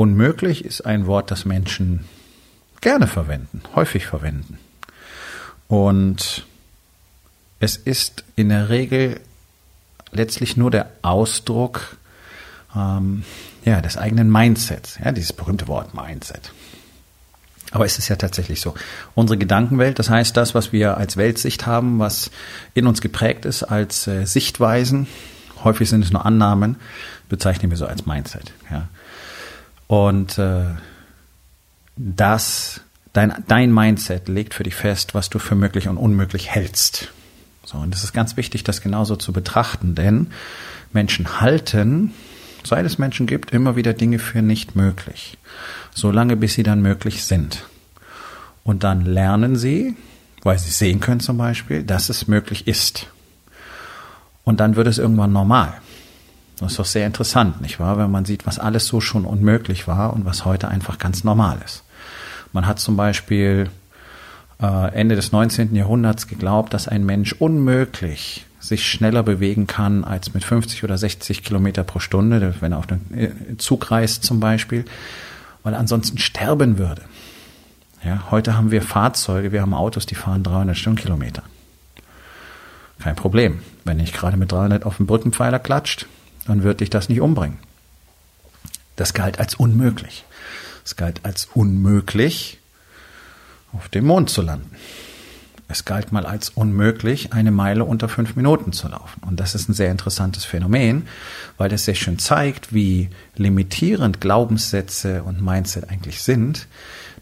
Unmöglich ist ein Wort, das Menschen gerne verwenden, häufig verwenden. Und es ist in der Regel letztlich nur der Ausdruck ähm, ja, des eigenen Mindsets, ja, dieses berühmte Wort Mindset. Aber es ist ja tatsächlich so. Unsere Gedankenwelt, das heißt das, was wir als Weltsicht haben, was in uns geprägt ist als äh, Sichtweisen, häufig sind es nur Annahmen, bezeichnen wir so als Mindset. Ja. Und äh, das, dein, dein Mindset legt für dich fest, was du für möglich und unmöglich hältst. So, und es ist ganz wichtig, das genauso zu betrachten, denn Menschen halten, seit es Menschen gibt, immer wieder Dinge für nicht möglich. Solange bis sie dann möglich sind. Und dann lernen sie, weil sie sehen können zum Beispiel, dass es möglich ist. Und dann wird es irgendwann normal. Das ist doch sehr interessant, nicht wahr? Wenn man sieht, was alles so schon unmöglich war und was heute einfach ganz normal ist. Man hat zum Beispiel äh, Ende des 19. Jahrhunderts geglaubt, dass ein Mensch unmöglich sich schneller bewegen kann als mit 50 oder 60 Kilometer pro Stunde, wenn er auf den äh, Zug reist zum Beispiel, weil er ansonsten sterben würde. Ja, heute haben wir Fahrzeuge, wir haben Autos, die fahren 300 Stundenkilometer. Kein Problem. Wenn nicht gerade mit 300 auf den Brückenpfeiler klatscht, dann wird dich das nicht umbringen. Das galt als unmöglich. Es galt als unmöglich, auf dem Mond zu landen. Es galt mal als unmöglich, eine Meile unter fünf Minuten zu laufen. Und das ist ein sehr interessantes Phänomen, weil das sehr schön zeigt, wie limitierend Glaubenssätze und Mindset eigentlich sind.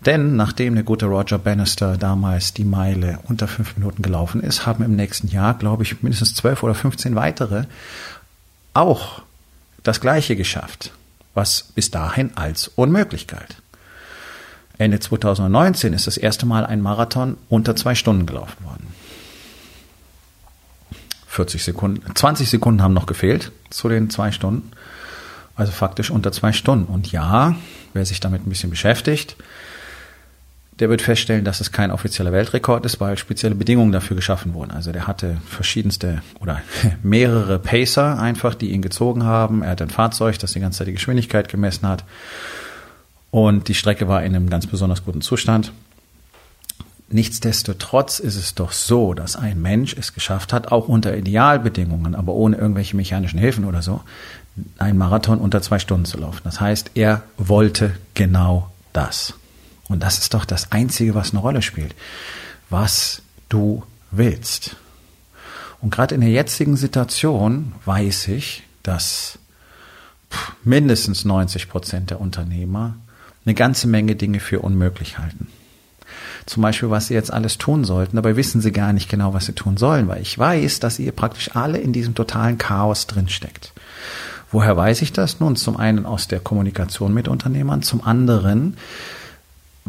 Denn nachdem der gute Roger Bannister damals die Meile unter fünf Minuten gelaufen ist, haben im nächsten Jahr, glaube ich, mindestens zwölf oder 15 weitere auch das Gleiche geschafft, was bis dahin als unmöglich galt. Ende 2019 ist das erste Mal ein Marathon unter zwei Stunden gelaufen worden. 40 Sekunden, 20 Sekunden haben noch gefehlt zu den zwei Stunden. Also faktisch unter zwei Stunden. Und ja, wer sich damit ein bisschen beschäftigt, der wird feststellen, dass es kein offizieller Weltrekord ist, weil spezielle Bedingungen dafür geschaffen wurden. Also der hatte verschiedenste oder mehrere Pacer einfach, die ihn gezogen haben. Er hat ein Fahrzeug, das die ganze Zeit die Geschwindigkeit gemessen hat. Und die Strecke war in einem ganz besonders guten Zustand. Nichtsdestotrotz ist es doch so, dass ein Mensch es geschafft hat, auch unter Idealbedingungen, aber ohne irgendwelche mechanischen Hilfen oder so, einen Marathon unter zwei Stunden zu laufen. Das heißt, er wollte genau das. Und das ist doch das Einzige, was eine Rolle spielt. Was du willst. Und gerade in der jetzigen Situation weiß ich, dass mindestens 90 Prozent der Unternehmer eine ganze Menge Dinge für unmöglich halten. Zum Beispiel, was sie jetzt alles tun sollten, dabei wissen sie gar nicht genau, was sie tun sollen, weil ich weiß, dass ihr praktisch alle in diesem totalen Chaos drinsteckt. Woher weiß ich das? Nun, zum einen aus der Kommunikation mit Unternehmern, zum anderen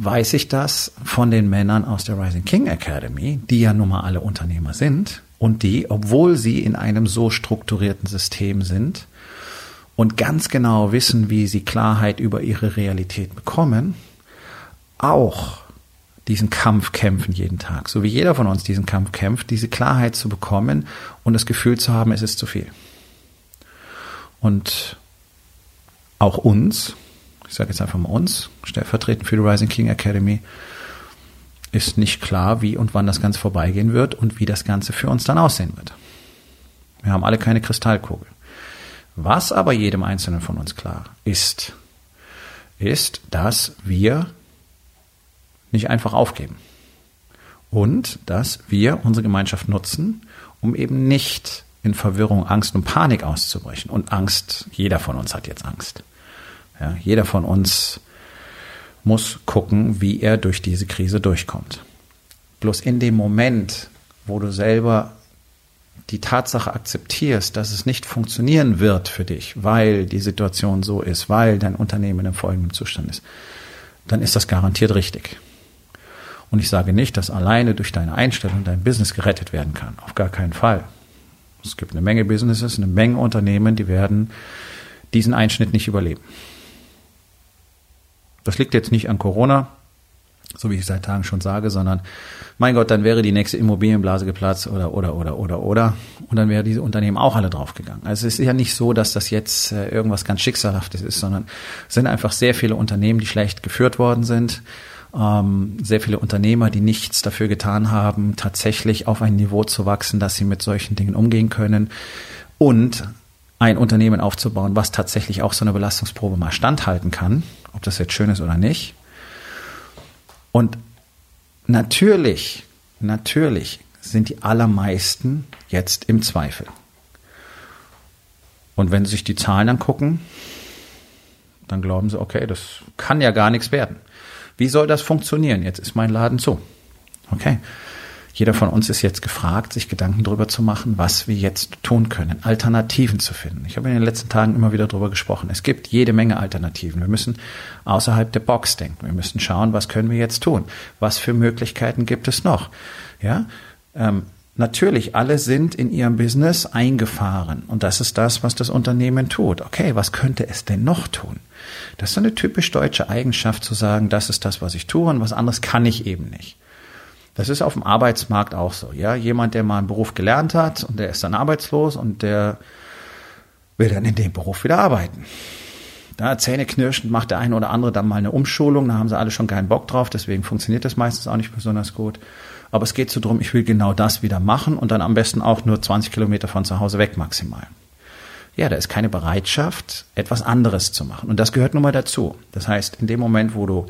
weiß ich das von den Männern aus der Rising King Academy, die ja nun mal alle Unternehmer sind und die, obwohl sie in einem so strukturierten System sind und ganz genau wissen, wie sie Klarheit über ihre Realität bekommen, auch diesen Kampf kämpfen jeden Tag, so wie jeder von uns diesen Kampf kämpft, diese Klarheit zu bekommen und das Gefühl zu haben, es ist zu viel. Und auch uns, ich sage jetzt einfach mal uns, stellvertretend für die Rising King Academy, ist nicht klar, wie und wann das Ganze vorbeigehen wird und wie das Ganze für uns dann aussehen wird. Wir haben alle keine Kristallkugel. Was aber jedem Einzelnen von uns klar ist, ist, dass wir nicht einfach aufgeben. Und dass wir unsere Gemeinschaft nutzen, um eben nicht in Verwirrung, Angst und Panik auszubrechen. Und Angst, jeder von uns hat jetzt Angst. Ja, jeder von uns muss gucken, wie er durch diese Krise durchkommt. Bloß in dem Moment, wo du selber die Tatsache akzeptierst, dass es nicht funktionieren wird für dich, weil die Situation so ist, weil dein Unternehmen in folgendem Zustand ist, dann ist das garantiert richtig. Und ich sage nicht, dass alleine durch deine Einstellung dein Business gerettet werden kann. Auf gar keinen Fall. Es gibt eine Menge Businesses, eine Menge Unternehmen, die werden diesen Einschnitt nicht überleben. Das liegt jetzt nicht an Corona, so wie ich seit Tagen schon sage, sondern mein Gott, dann wäre die nächste Immobilienblase geplatzt oder oder oder oder oder. Und dann wäre diese Unternehmen auch alle draufgegangen. Also es ist ja nicht so, dass das jetzt äh, irgendwas ganz schicksalhaftes ist, sondern es sind einfach sehr viele Unternehmen, die schlecht geführt worden sind, ähm, sehr viele Unternehmer, die nichts dafür getan haben, tatsächlich auf ein Niveau zu wachsen, dass sie mit solchen Dingen umgehen können. Und ein Unternehmen aufzubauen, was tatsächlich auch so eine Belastungsprobe mal standhalten kann, ob das jetzt schön ist oder nicht. Und natürlich, natürlich sind die allermeisten jetzt im Zweifel. Und wenn Sie sich die Zahlen angucken, dann glauben sie, okay, das kann ja gar nichts werden. Wie soll das funktionieren? Jetzt ist mein Laden zu. Okay. Jeder von uns ist jetzt gefragt, sich Gedanken darüber zu machen, was wir jetzt tun können, Alternativen zu finden. Ich habe in den letzten Tagen immer wieder darüber gesprochen. Es gibt jede Menge Alternativen. Wir müssen außerhalb der Box denken. Wir müssen schauen, was können wir jetzt tun? Was für Möglichkeiten gibt es noch? Ja, ähm, Natürlich, alle sind in ihrem Business eingefahren und das ist das, was das Unternehmen tut. Okay, was könnte es denn noch tun? Das ist eine typisch deutsche Eigenschaft zu sagen, das ist das, was ich tue und was anderes kann ich eben nicht. Das ist auf dem Arbeitsmarkt auch so. Ja, jemand, der mal einen Beruf gelernt hat und der ist dann arbeitslos und der will dann in dem Beruf wieder arbeiten. Da zähneknirschend macht der eine oder andere dann mal eine Umschulung, da haben sie alle schon keinen Bock drauf, deswegen funktioniert das meistens auch nicht besonders gut. Aber es geht so drum, ich will genau das wieder machen und dann am besten auch nur 20 Kilometer von zu Hause weg maximal. Ja, da ist keine Bereitschaft, etwas anderes zu machen. Und das gehört nun mal dazu. Das heißt, in dem Moment, wo du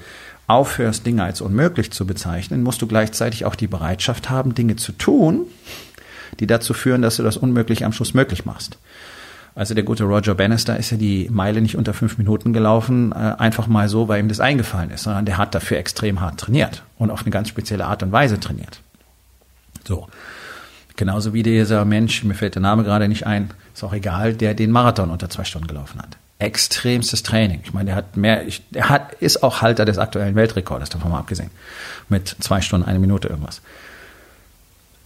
aufhörst, Dinge als unmöglich zu bezeichnen, musst du gleichzeitig auch die Bereitschaft haben, Dinge zu tun, die dazu führen, dass du das Unmögliche am Schluss möglich machst. Also der gute Roger Bannister ist ja die Meile nicht unter fünf Minuten gelaufen, äh, einfach mal so, weil ihm das eingefallen ist, sondern der hat dafür extrem hart trainiert und auf eine ganz spezielle Art und Weise trainiert. So. Genauso wie dieser Mensch, mir fällt der Name gerade nicht ein, ist auch egal, der den Marathon unter zwei Stunden gelaufen hat extremstes Training. Ich meine, der hat mehr, der hat, ist auch Halter des aktuellen Weltrekordes, davon mal abgesehen. Mit zwei Stunden, eine Minute irgendwas.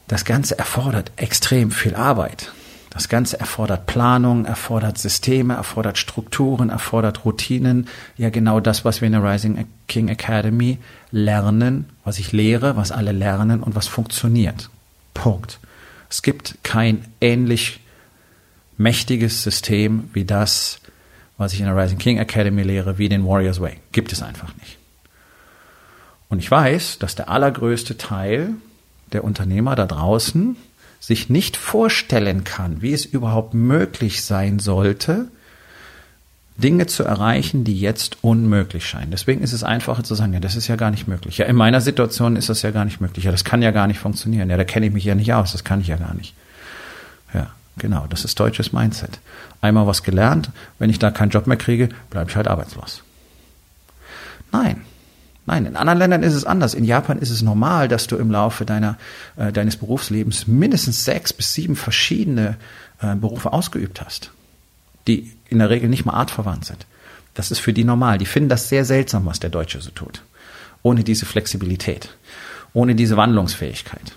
Das Ganze erfordert extrem viel Arbeit. Das Ganze erfordert Planung, erfordert Systeme, erfordert Strukturen, erfordert Routinen. Ja, genau das, was wir in der Rising King Academy lernen, was ich lehre, was alle lernen und was funktioniert. Punkt. Es gibt kein ähnlich mächtiges System wie das, was ich in der Rising King Academy lehre, wie den Warriors Way. Gibt es einfach nicht. Und ich weiß, dass der allergrößte Teil der Unternehmer da draußen sich nicht vorstellen kann, wie es überhaupt möglich sein sollte, Dinge zu erreichen, die jetzt unmöglich scheinen. Deswegen ist es einfacher zu sagen, ja, das ist ja gar nicht möglich. Ja, in meiner Situation ist das ja gar nicht möglich. Ja, das kann ja gar nicht funktionieren. Ja, da kenne ich mich ja nicht aus. Das kann ich ja gar nicht. Ja. Genau, das ist deutsches Mindset. Einmal was gelernt, wenn ich da keinen Job mehr kriege, bleibe ich halt arbeitslos. Nein, Nein, in anderen Ländern ist es anders. In Japan ist es normal, dass du im Laufe deiner, äh, deines Berufslebens mindestens sechs bis sieben verschiedene äh, Berufe ausgeübt hast, die in der Regel nicht mal artverwandt sind. Das ist für die normal. Die finden das sehr seltsam, was der Deutsche so tut. Ohne diese Flexibilität, ohne diese Wandlungsfähigkeit.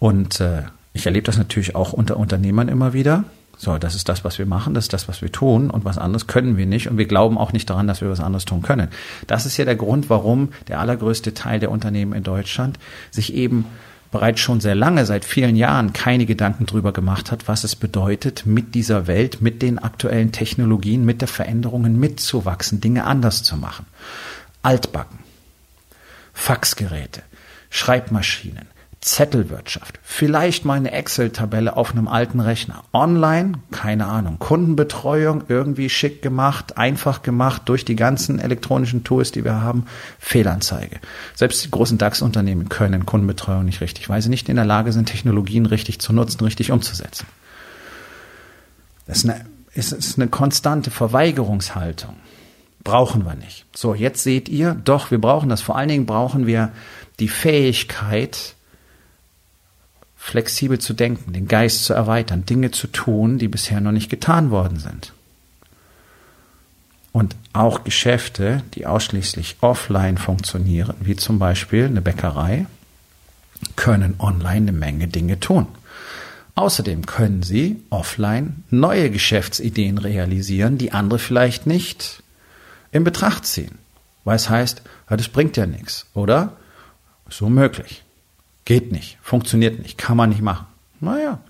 Und äh, ich erlebe das natürlich auch unter Unternehmern immer wieder. So, das ist das, was wir machen, das ist das, was wir tun und was anderes können wir nicht und wir glauben auch nicht daran, dass wir was anderes tun können. Das ist ja der Grund, warum der allergrößte Teil der Unternehmen in Deutschland sich eben bereits schon sehr lange, seit vielen Jahren, keine Gedanken drüber gemacht hat, was es bedeutet, mit dieser Welt, mit den aktuellen Technologien, mit der Veränderungen mitzuwachsen, Dinge anders zu machen. Altbacken, Faxgeräte, Schreibmaschinen, Zettelwirtschaft, vielleicht mal eine Excel-Tabelle auf einem alten Rechner, online, keine Ahnung, Kundenbetreuung irgendwie schick gemacht, einfach gemacht durch die ganzen elektronischen Tools, die wir haben, Fehlanzeige. Selbst die großen DAX-Unternehmen können Kundenbetreuung nicht richtig, weil sie nicht in der Lage sind, Technologien richtig zu nutzen, richtig umzusetzen. Das ist eine, ist eine konstante Verweigerungshaltung. Brauchen wir nicht. So, jetzt seht ihr, doch, wir brauchen das. Vor allen Dingen brauchen wir die Fähigkeit, flexibel zu denken, den Geist zu erweitern, Dinge zu tun, die bisher noch nicht getan worden sind. Und auch Geschäfte, die ausschließlich offline funktionieren, wie zum Beispiel eine Bäckerei, können online eine Menge Dinge tun. Außerdem können sie offline neue Geschäftsideen realisieren, die andere vielleicht nicht in Betracht ziehen. Weil es heißt, ja, das bringt ja nichts, oder? Ist unmöglich. Geht nicht, funktioniert nicht, kann man nicht machen. Naja,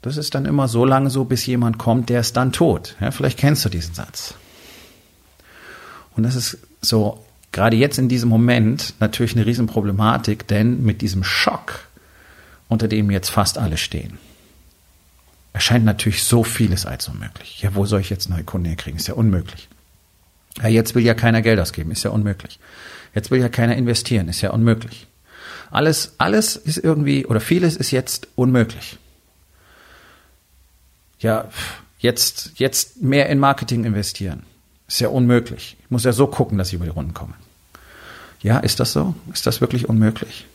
das ist dann immer so lange so, bis jemand kommt, der ist dann tot. Ja, vielleicht kennst du diesen Satz. Und das ist so, gerade jetzt in diesem Moment natürlich eine Riesenproblematik, denn mit diesem Schock, unter dem jetzt fast alle stehen, erscheint natürlich so vieles als unmöglich. Ja, wo soll ich jetzt neue Kunden herkriegen? Ist ja unmöglich. Ja, jetzt will ja keiner Geld ausgeben, ist ja unmöglich. Jetzt will ja keiner investieren, ist ja unmöglich. Alles, alles ist irgendwie, oder vieles ist jetzt unmöglich. Ja, jetzt, jetzt mehr in Marketing investieren. Ist ja unmöglich. Ich muss ja so gucken, dass ich über die Runden komme. Ja, ist das so? Ist das wirklich unmöglich?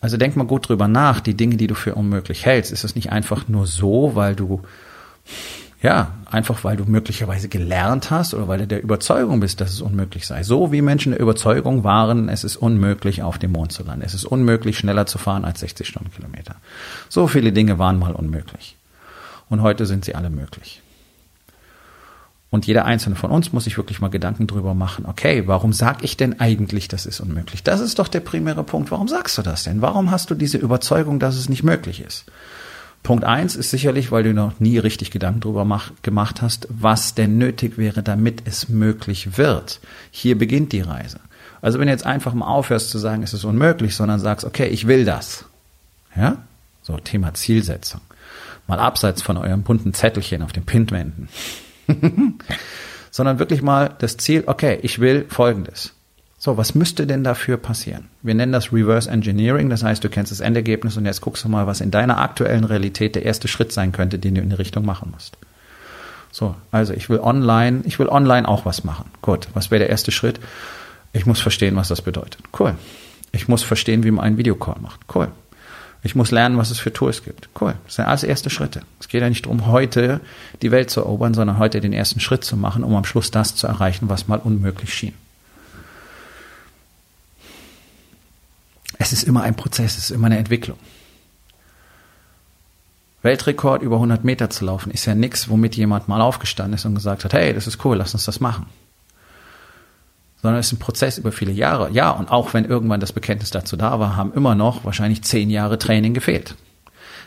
Also denk mal gut drüber nach, die Dinge, die du für unmöglich hältst. Ist es nicht einfach nur so, weil du ja, einfach weil du möglicherweise gelernt hast oder weil du der Überzeugung bist, dass es unmöglich sei. So wie Menschen der Überzeugung waren, es ist unmöglich, auf dem Mond zu landen. Es ist unmöglich, schneller zu fahren als 60 Stundenkilometer. So viele Dinge waren mal unmöglich. Und heute sind sie alle möglich. Und jeder einzelne von uns muss sich wirklich mal Gedanken drüber machen, okay, warum sag ich denn eigentlich, das ist unmöglich? Das ist doch der primäre Punkt. Warum sagst du das denn? Warum hast du diese Überzeugung, dass es nicht möglich ist? Punkt eins ist sicherlich, weil du noch nie richtig Gedanken darüber mach, gemacht hast, was denn nötig wäre, damit es möglich wird. Hier beginnt die Reise. Also wenn du jetzt einfach mal aufhörst zu sagen, es ist unmöglich, sondern sagst, okay, ich will das. Ja? So, Thema Zielsetzung. Mal abseits von eurem bunten Zettelchen auf den Pintwänden. sondern wirklich mal das Ziel, okay, ich will Folgendes. So, was müsste denn dafür passieren? Wir nennen das Reverse Engineering, das heißt, du kennst das Endergebnis und jetzt guckst du mal, was in deiner aktuellen Realität der erste Schritt sein könnte, den du in die Richtung machen musst. So, also ich will online, ich will online auch was machen. Gut, was wäre der erste Schritt? Ich muss verstehen, was das bedeutet. Cool. Ich muss verstehen, wie man einen Videocall macht. Cool. Ich muss lernen, was es für Tools gibt. Cool. Das sind alles erste Schritte. Es geht ja nicht darum, heute die Welt zu erobern, sondern heute den ersten Schritt zu machen, um am Schluss das zu erreichen, was mal unmöglich schien. Es ist immer ein Prozess, es ist immer eine Entwicklung. Weltrekord über 100 Meter zu laufen ist ja nichts, womit jemand mal aufgestanden ist und gesagt hat, hey, das ist cool, lass uns das machen. Sondern es ist ein Prozess über viele Jahre. Ja, und auch wenn irgendwann das Bekenntnis dazu da war, haben immer noch wahrscheinlich zehn Jahre Training gefehlt.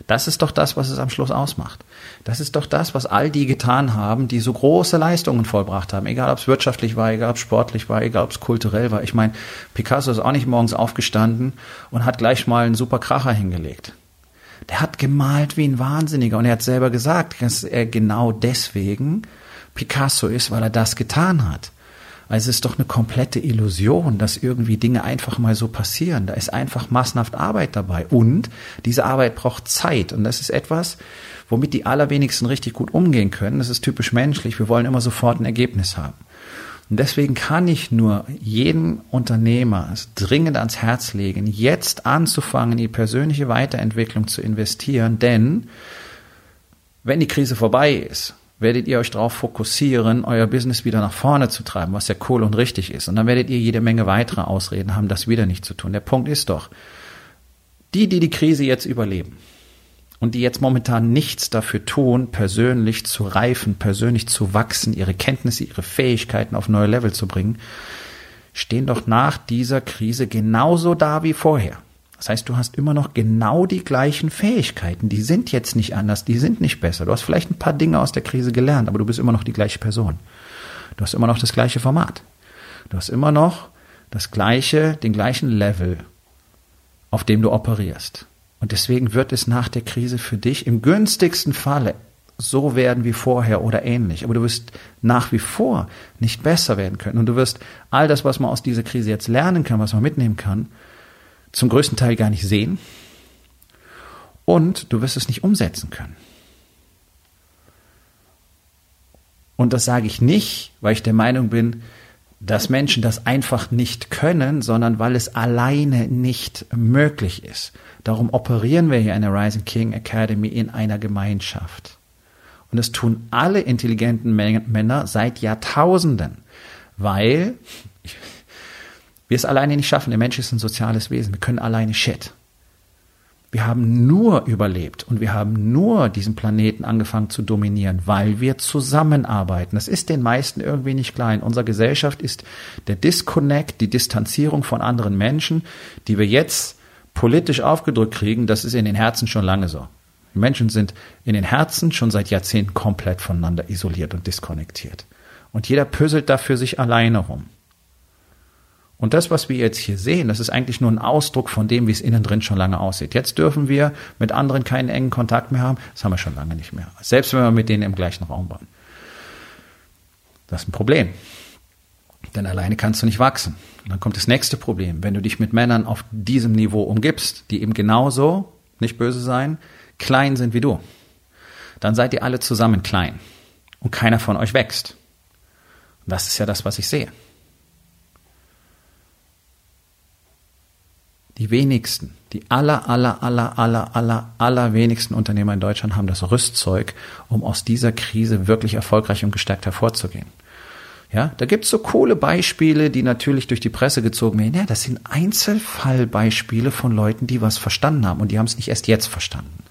Das ist doch das, was es am Schluss ausmacht. Das ist doch das, was all die getan haben, die so große Leistungen vollbracht haben. Egal, ob es wirtschaftlich war, egal, ob es sportlich war, egal, ob es kulturell war. Ich meine, Picasso ist auch nicht morgens aufgestanden und hat gleich mal einen super Kracher hingelegt. Der hat gemalt wie ein Wahnsinniger und er hat selber gesagt, dass er genau deswegen Picasso ist, weil er das getan hat. Also es ist doch eine komplette Illusion, dass irgendwie Dinge einfach mal so passieren. Da ist einfach massenhaft Arbeit dabei. Und diese Arbeit braucht Zeit. Und das ist etwas, womit die allerwenigsten richtig gut umgehen können. Das ist typisch menschlich. Wir wollen immer sofort ein Ergebnis haben. Und deswegen kann ich nur jedem Unternehmer dringend ans Herz legen, jetzt anzufangen, in die persönliche Weiterentwicklung zu investieren, denn wenn die Krise vorbei ist, werdet ihr euch darauf fokussieren, euer Business wieder nach vorne zu treiben, was ja cool und richtig ist. Und dann werdet ihr jede Menge weitere Ausreden haben, das wieder nicht zu tun. Der Punkt ist doch, die, die die Krise jetzt überleben und die jetzt momentan nichts dafür tun, persönlich zu reifen, persönlich zu wachsen, ihre Kenntnisse, ihre Fähigkeiten auf neue Level zu bringen, stehen doch nach dieser Krise genauso da wie vorher. Das heißt, du hast immer noch genau die gleichen Fähigkeiten. Die sind jetzt nicht anders, die sind nicht besser. Du hast vielleicht ein paar Dinge aus der Krise gelernt, aber du bist immer noch die gleiche Person. Du hast immer noch das gleiche Format. Du hast immer noch das gleiche, den gleichen Level, auf dem du operierst. Und deswegen wird es nach der Krise für dich im günstigsten Falle so werden wie vorher oder ähnlich. Aber du wirst nach wie vor nicht besser werden können. Und du wirst all das, was man aus dieser Krise jetzt lernen kann, was man mitnehmen kann, zum größten Teil gar nicht sehen und du wirst es nicht umsetzen können. Und das sage ich nicht, weil ich der Meinung bin, dass Menschen das einfach nicht können, sondern weil es alleine nicht möglich ist. Darum operieren wir hier in der Rising King Academy in einer Gemeinschaft. Und das tun alle intelligenten Männer seit Jahrtausenden, weil wir es alleine nicht schaffen. Der Mensch ist ein soziales Wesen. Wir können alleine Shit. Wir haben nur überlebt und wir haben nur diesen Planeten angefangen zu dominieren, weil wir zusammenarbeiten. Das ist den meisten irgendwie nicht klein. Unsere Gesellschaft ist der Disconnect, die Distanzierung von anderen Menschen, die wir jetzt politisch aufgedrückt kriegen. Das ist in den Herzen schon lange so. Die Menschen sind in den Herzen schon seit Jahrzehnten komplett voneinander isoliert und diskonnektiert. Und jeder püsselt da für sich alleine rum. Und das, was wir jetzt hier sehen, das ist eigentlich nur ein Ausdruck von dem, wie es innen drin schon lange aussieht. Jetzt dürfen wir mit anderen keinen engen Kontakt mehr haben. Das haben wir schon lange nicht mehr. Selbst wenn wir mit denen im gleichen Raum waren. Das ist ein Problem. Denn alleine kannst du nicht wachsen. Und dann kommt das nächste Problem. Wenn du dich mit Männern auf diesem Niveau umgibst, die eben genauso, nicht böse sein, klein sind wie du, dann seid ihr alle zusammen klein. Und keiner von euch wächst. Und das ist ja das, was ich sehe. Die wenigsten, die aller, aller, aller, aller, aller, aller wenigsten Unternehmer in Deutschland haben das Rüstzeug, um aus dieser Krise wirklich erfolgreich und gestärkt hervorzugehen. Ja, da gibt's so coole Beispiele, die natürlich durch die Presse gezogen werden. Ja, das sind Einzelfallbeispiele von Leuten, die was verstanden haben und die haben es nicht erst jetzt verstanden.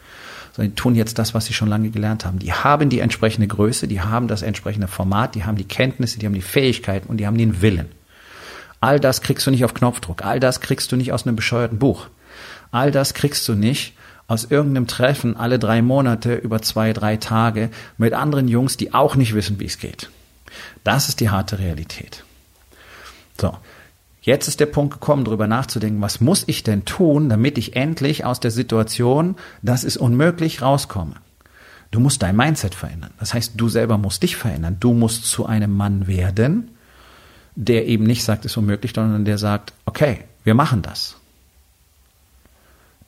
Sondern die tun jetzt das, was sie schon lange gelernt haben. Die haben die entsprechende Größe, die haben das entsprechende Format, die haben die Kenntnisse, die haben die Fähigkeiten und die haben den Willen. All das kriegst du nicht auf Knopfdruck. All das kriegst du nicht aus einem bescheuerten Buch. All das kriegst du nicht aus irgendeinem Treffen alle drei Monate über zwei, drei Tage mit anderen Jungs, die auch nicht wissen, wie es geht. Das ist die harte Realität. So. Jetzt ist der Punkt gekommen, darüber nachzudenken, was muss ich denn tun, damit ich endlich aus der Situation, das ist unmöglich, rauskomme. Du musst dein Mindset verändern. Das heißt, du selber musst dich verändern. Du musst zu einem Mann werden, der eben nicht sagt, es ist unmöglich, sondern der sagt, okay, wir machen das.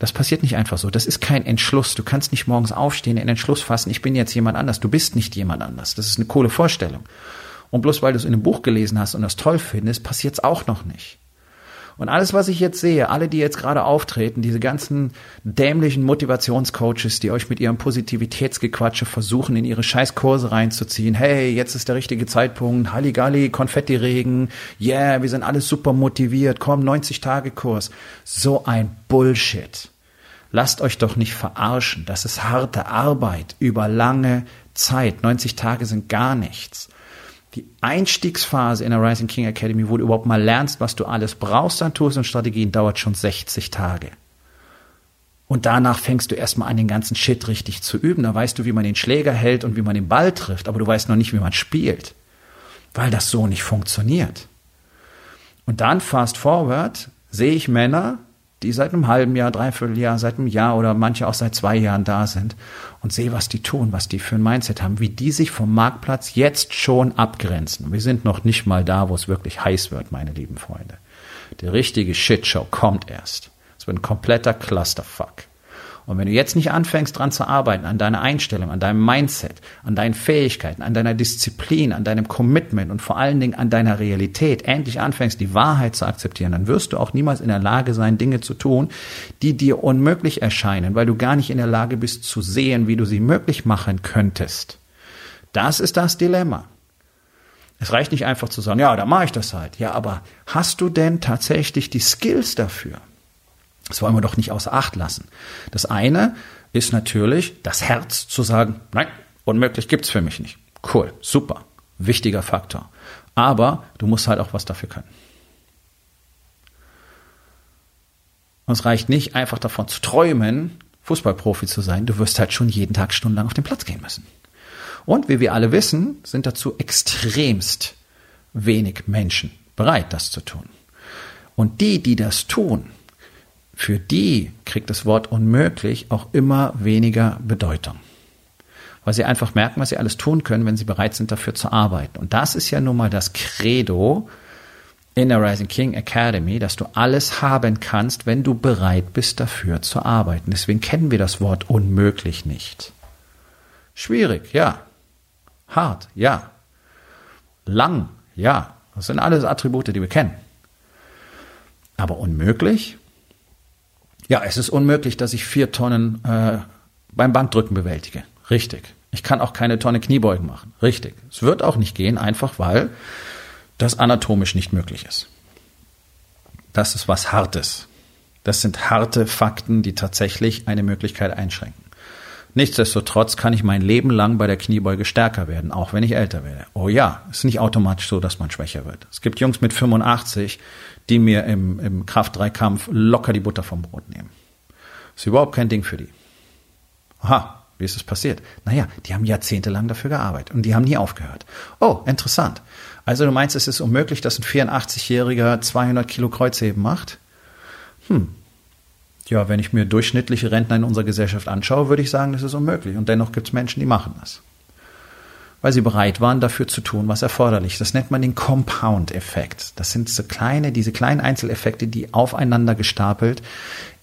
Das passiert nicht einfach so. Das ist kein Entschluss. Du kannst nicht morgens aufstehen, den Entschluss fassen, ich bin jetzt jemand anders. Du bist nicht jemand anders. Das ist eine coole Vorstellung. Und bloß weil du es in einem Buch gelesen hast und das toll findest, passiert es auch noch nicht. Und alles, was ich jetzt sehe, alle, die jetzt gerade auftreten, diese ganzen dämlichen Motivationscoaches, die euch mit ihrem Positivitätsgequatsche versuchen, in ihre Scheißkurse reinzuziehen. Hey, jetzt ist der richtige Zeitpunkt. Halligalli, Konfettiregen. Yeah, wir sind alles super motiviert. Komm, 90-Tage-Kurs. So ein Bullshit. Lasst euch doch nicht verarschen. Das ist harte Arbeit über lange Zeit. 90 Tage sind gar nichts die Einstiegsphase in der Rising King Academy, wo du überhaupt mal lernst, was du alles brauchst an Tools und Strategien, dauert schon 60 Tage. Und danach fängst du erstmal an, den ganzen Shit richtig zu üben. Da weißt du, wie man den Schläger hält und wie man den Ball trifft, aber du weißt noch nicht, wie man spielt. Weil das so nicht funktioniert. Und dann fast forward sehe ich Männer, die seit einem halben Jahr, dreiviertel Jahr, seit einem Jahr oder manche auch seit zwei Jahren da sind und sehe, was die tun, was die für ein Mindset haben, wie die sich vom Marktplatz jetzt schon abgrenzen. Wir sind noch nicht mal da, wo es wirklich heiß wird, meine lieben Freunde. Der richtige Shitshow kommt erst. Es wird ein kompletter Clusterfuck. Und wenn du jetzt nicht anfängst, dran zu arbeiten, an deiner Einstellung, an deinem Mindset, an deinen Fähigkeiten, an deiner Disziplin, an deinem Commitment und vor allen Dingen an deiner Realität, endlich anfängst, die Wahrheit zu akzeptieren, dann wirst du auch niemals in der Lage sein, Dinge zu tun, die dir unmöglich erscheinen, weil du gar nicht in der Lage bist zu sehen, wie du sie möglich machen könntest. Das ist das Dilemma. Es reicht nicht einfach zu sagen, ja, da mache ich das halt. Ja, aber hast du denn tatsächlich die Skills dafür? Das wollen wir doch nicht außer Acht lassen. Das eine ist natürlich das Herz zu sagen, nein, unmöglich gibt's für mich nicht. Cool, super, wichtiger Faktor. Aber du musst halt auch was dafür können. Und es reicht nicht einfach davon zu träumen, Fußballprofi zu sein. Du wirst halt schon jeden Tag stundenlang auf den Platz gehen müssen. Und wie wir alle wissen, sind dazu extremst wenig Menschen bereit, das zu tun. Und die, die das tun, für die kriegt das Wort unmöglich auch immer weniger Bedeutung. Weil sie einfach merken, was sie alles tun können, wenn sie bereit sind, dafür zu arbeiten. Und das ist ja nun mal das Credo in der Rising King Academy, dass du alles haben kannst, wenn du bereit bist, dafür zu arbeiten. Deswegen kennen wir das Wort unmöglich nicht. Schwierig, ja. Hart, ja. Lang, ja. Das sind alles Attribute, die wir kennen. Aber unmöglich? Ja, es ist unmöglich, dass ich vier Tonnen äh, beim Bankdrücken bewältige. Richtig. Ich kann auch keine Tonne Kniebeugen machen. Richtig. Es wird auch nicht gehen, einfach weil das anatomisch nicht möglich ist. Das ist was Hartes. Das sind harte Fakten, die tatsächlich eine Möglichkeit einschränken. Nichtsdestotrotz kann ich mein Leben lang bei der Kniebeuge stärker werden, auch wenn ich älter werde. Oh ja, es ist nicht automatisch so, dass man schwächer wird. Es gibt Jungs mit 85, die mir im, im Kraft-3-Kampf locker die Butter vom Brot nehmen. Ist überhaupt kein Ding für die. Aha, wie ist es passiert? Naja, die haben jahrzehntelang dafür gearbeitet und die haben nie aufgehört. Oh, interessant. Also du meinst, es ist unmöglich, dass ein 84-Jähriger 200 Kilo Kreuzheben macht? Hm. Ja, wenn ich mir durchschnittliche Rentner in unserer Gesellschaft anschaue, würde ich sagen, das ist unmöglich. Und dennoch gibt es Menschen, die machen das. Weil sie bereit waren, dafür zu tun, was erforderlich ist. Das nennt man den Compound-Effekt. Das sind so kleine, diese kleinen Einzeleffekte, die aufeinander gestapelt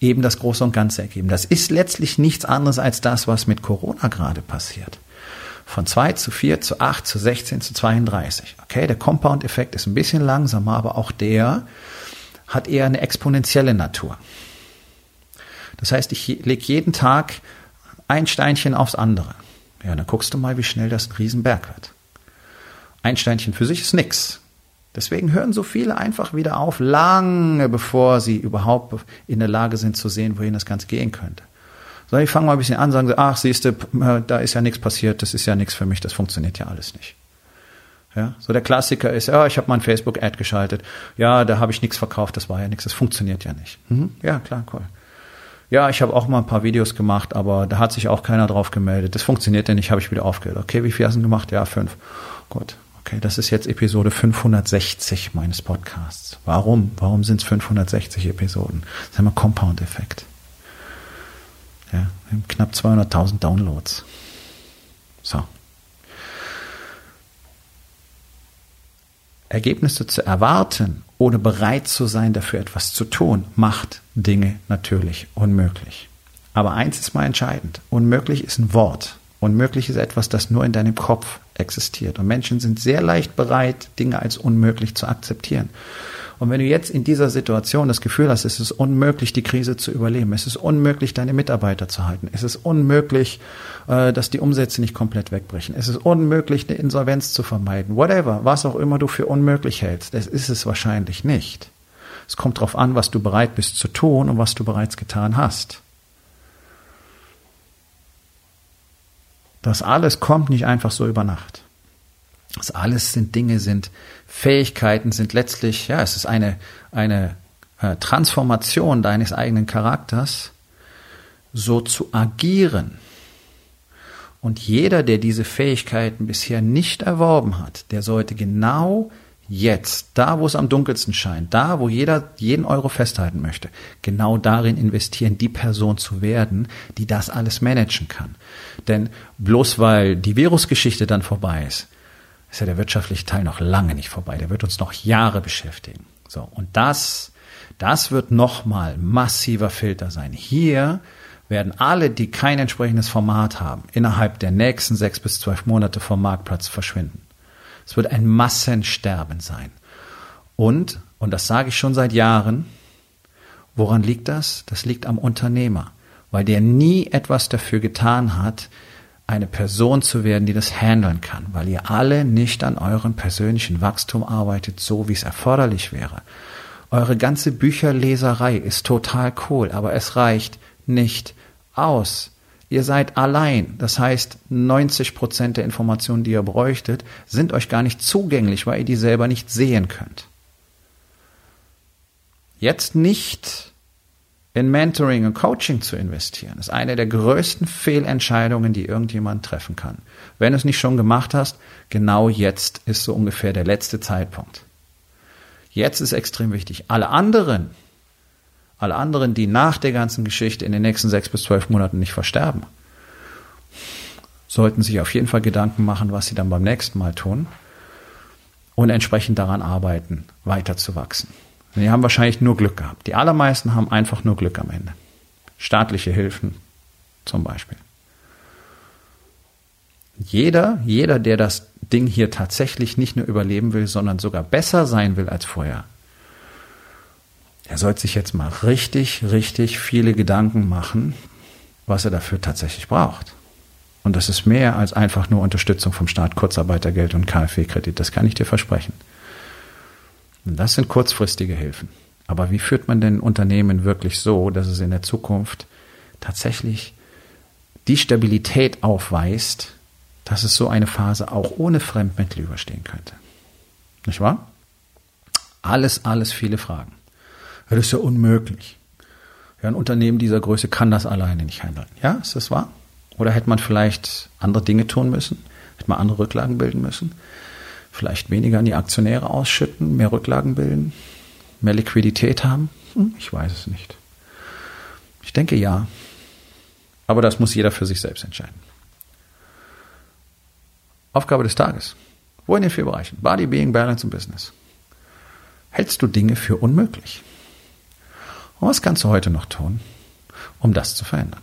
eben das Große und Ganze ergeben. Das ist letztlich nichts anderes als das, was mit Corona gerade passiert. Von 2 zu 4 zu 8 zu 16 zu 32. Okay, der Compound-Effekt ist ein bisschen langsamer, aber auch der hat eher eine exponentielle Natur. Das heißt, ich lege jeden Tag ein Steinchen aufs andere. Ja, dann guckst du mal, wie schnell das ein Riesenberg wird. Ein Steinchen für sich ist nix. Deswegen hören so viele einfach wieder auf, lange bevor sie überhaupt in der Lage sind zu sehen, wohin das Ganze gehen könnte. Sondern ich fange mal ein bisschen an, sagen, ach, siehst du, da ist ja nichts passiert, das ist ja nichts für mich, das funktioniert ja alles nicht. Ja, so der Klassiker ist, ja, ich habe mal ein Facebook-Ad geschaltet, ja, da habe ich nichts verkauft, das war ja nichts, das funktioniert ja nicht. Mhm, ja, klar, cool. Ja, ich habe auch mal ein paar Videos gemacht, aber da hat sich auch keiner drauf gemeldet. Das funktioniert ja nicht, habe ich wieder aufgehört. Okay, wie viel hast du gemacht? Ja, fünf. Gut. Okay, das ist jetzt Episode 560 meines Podcasts. Warum? Warum sind es 560 Episoden? Das ist immer Compound-Effekt. Ja, knapp 200.000 Downloads. So. Ergebnisse zu erwarten, ohne bereit zu sein, dafür etwas zu tun, macht Dinge natürlich unmöglich. Aber eins ist mal entscheidend. Unmöglich ist ein Wort. Unmöglich ist etwas, das nur in deinem Kopf existiert. Und Menschen sind sehr leicht bereit, Dinge als unmöglich zu akzeptieren. Und wenn du jetzt in dieser Situation das Gefühl hast, es ist unmöglich, die Krise zu überleben, es ist unmöglich, deine Mitarbeiter zu halten, es ist unmöglich, äh, dass die Umsätze nicht komplett wegbrechen, es ist unmöglich, eine Insolvenz zu vermeiden, whatever, was auch immer du für unmöglich hältst, das ist es wahrscheinlich nicht. Es kommt darauf an, was du bereit bist zu tun und was du bereits getan hast. Das alles kommt nicht einfach so über Nacht. Das alles sind Dinge, sind Fähigkeiten, sind letztlich, ja, es ist eine, eine äh, Transformation deines eigenen Charakters, so zu agieren. Und jeder, der diese Fähigkeiten bisher nicht erworben hat, der sollte genau jetzt, da wo es am dunkelsten scheint, da wo jeder jeden Euro festhalten möchte, genau darin investieren, die Person zu werden, die das alles managen kann. Denn bloß weil die Virusgeschichte dann vorbei ist, ist ja der wirtschaftliche Teil noch lange nicht vorbei. Der wird uns noch Jahre beschäftigen. So. Und das, das wird nochmal massiver Filter sein. Hier werden alle, die kein entsprechendes Format haben, innerhalb der nächsten sechs bis zwölf Monate vom Marktplatz verschwinden. Es wird ein Massensterben sein. Und, und das sage ich schon seit Jahren, woran liegt das? Das liegt am Unternehmer, weil der nie etwas dafür getan hat, eine Person zu werden, die das handeln kann, weil ihr alle nicht an eurem persönlichen Wachstum arbeitet, so wie es erforderlich wäre. Eure ganze Bücherleserei ist total cool, aber es reicht nicht aus. Ihr seid allein. Das heißt, 90 Prozent der Informationen, die ihr bräuchtet, sind euch gar nicht zugänglich, weil ihr die selber nicht sehen könnt. Jetzt nicht in Mentoring und Coaching zu investieren, ist eine der größten Fehlentscheidungen, die irgendjemand treffen kann. Wenn du es nicht schon gemacht hast, genau jetzt ist so ungefähr der letzte Zeitpunkt. Jetzt ist extrem wichtig. Alle anderen, alle anderen, die nach der ganzen Geschichte in den nächsten sechs bis zwölf Monaten nicht versterben, sollten sich auf jeden Fall Gedanken machen, was sie dann beim nächsten Mal tun und entsprechend daran arbeiten, weiter zu wachsen. Die haben wahrscheinlich nur Glück gehabt. Die allermeisten haben einfach nur Glück am Ende. Staatliche Hilfen zum Beispiel. Jeder, jeder, der das Ding hier tatsächlich nicht nur überleben will, sondern sogar besser sein will als vorher, er sollte sich jetzt mal richtig, richtig viele Gedanken machen, was er dafür tatsächlich braucht. Und das ist mehr als einfach nur Unterstützung vom Staat, Kurzarbeitergeld und KfW-Kredit. Das kann ich dir versprechen. Das sind kurzfristige Hilfen. Aber wie führt man denn Unternehmen wirklich so, dass es in der Zukunft tatsächlich die Stabilität aufweist, dass es so eine Phase auch ohne Fremdmittel überstehen könnte? Nicht wahr? Alles, alles viele Fragen. Das ist ja unmöglich. Ja, ein Unternehmen dieser Größe kann das alleine nicht handeln. Ja, ist das wahr? Oder hätte man vielleicht andere Dinge tun müssen? Hätte man andere Rücklagen bilden müssen? Vielleicht weniger an die Aktionäre ausschütten, mehr Rücklagen bilden, mehr Liquidität haben? Hm, ich weiß es nicht. Ich denke ja. Aber das muss jeder für sich selbst entscheiden. Aufgabe des Tages. Wo in den vier Bereichen? Body, Being, Balance und Business. Hältst du Dinge für unmöglich? Und was kannst du heute noch tun, um das zu verändern?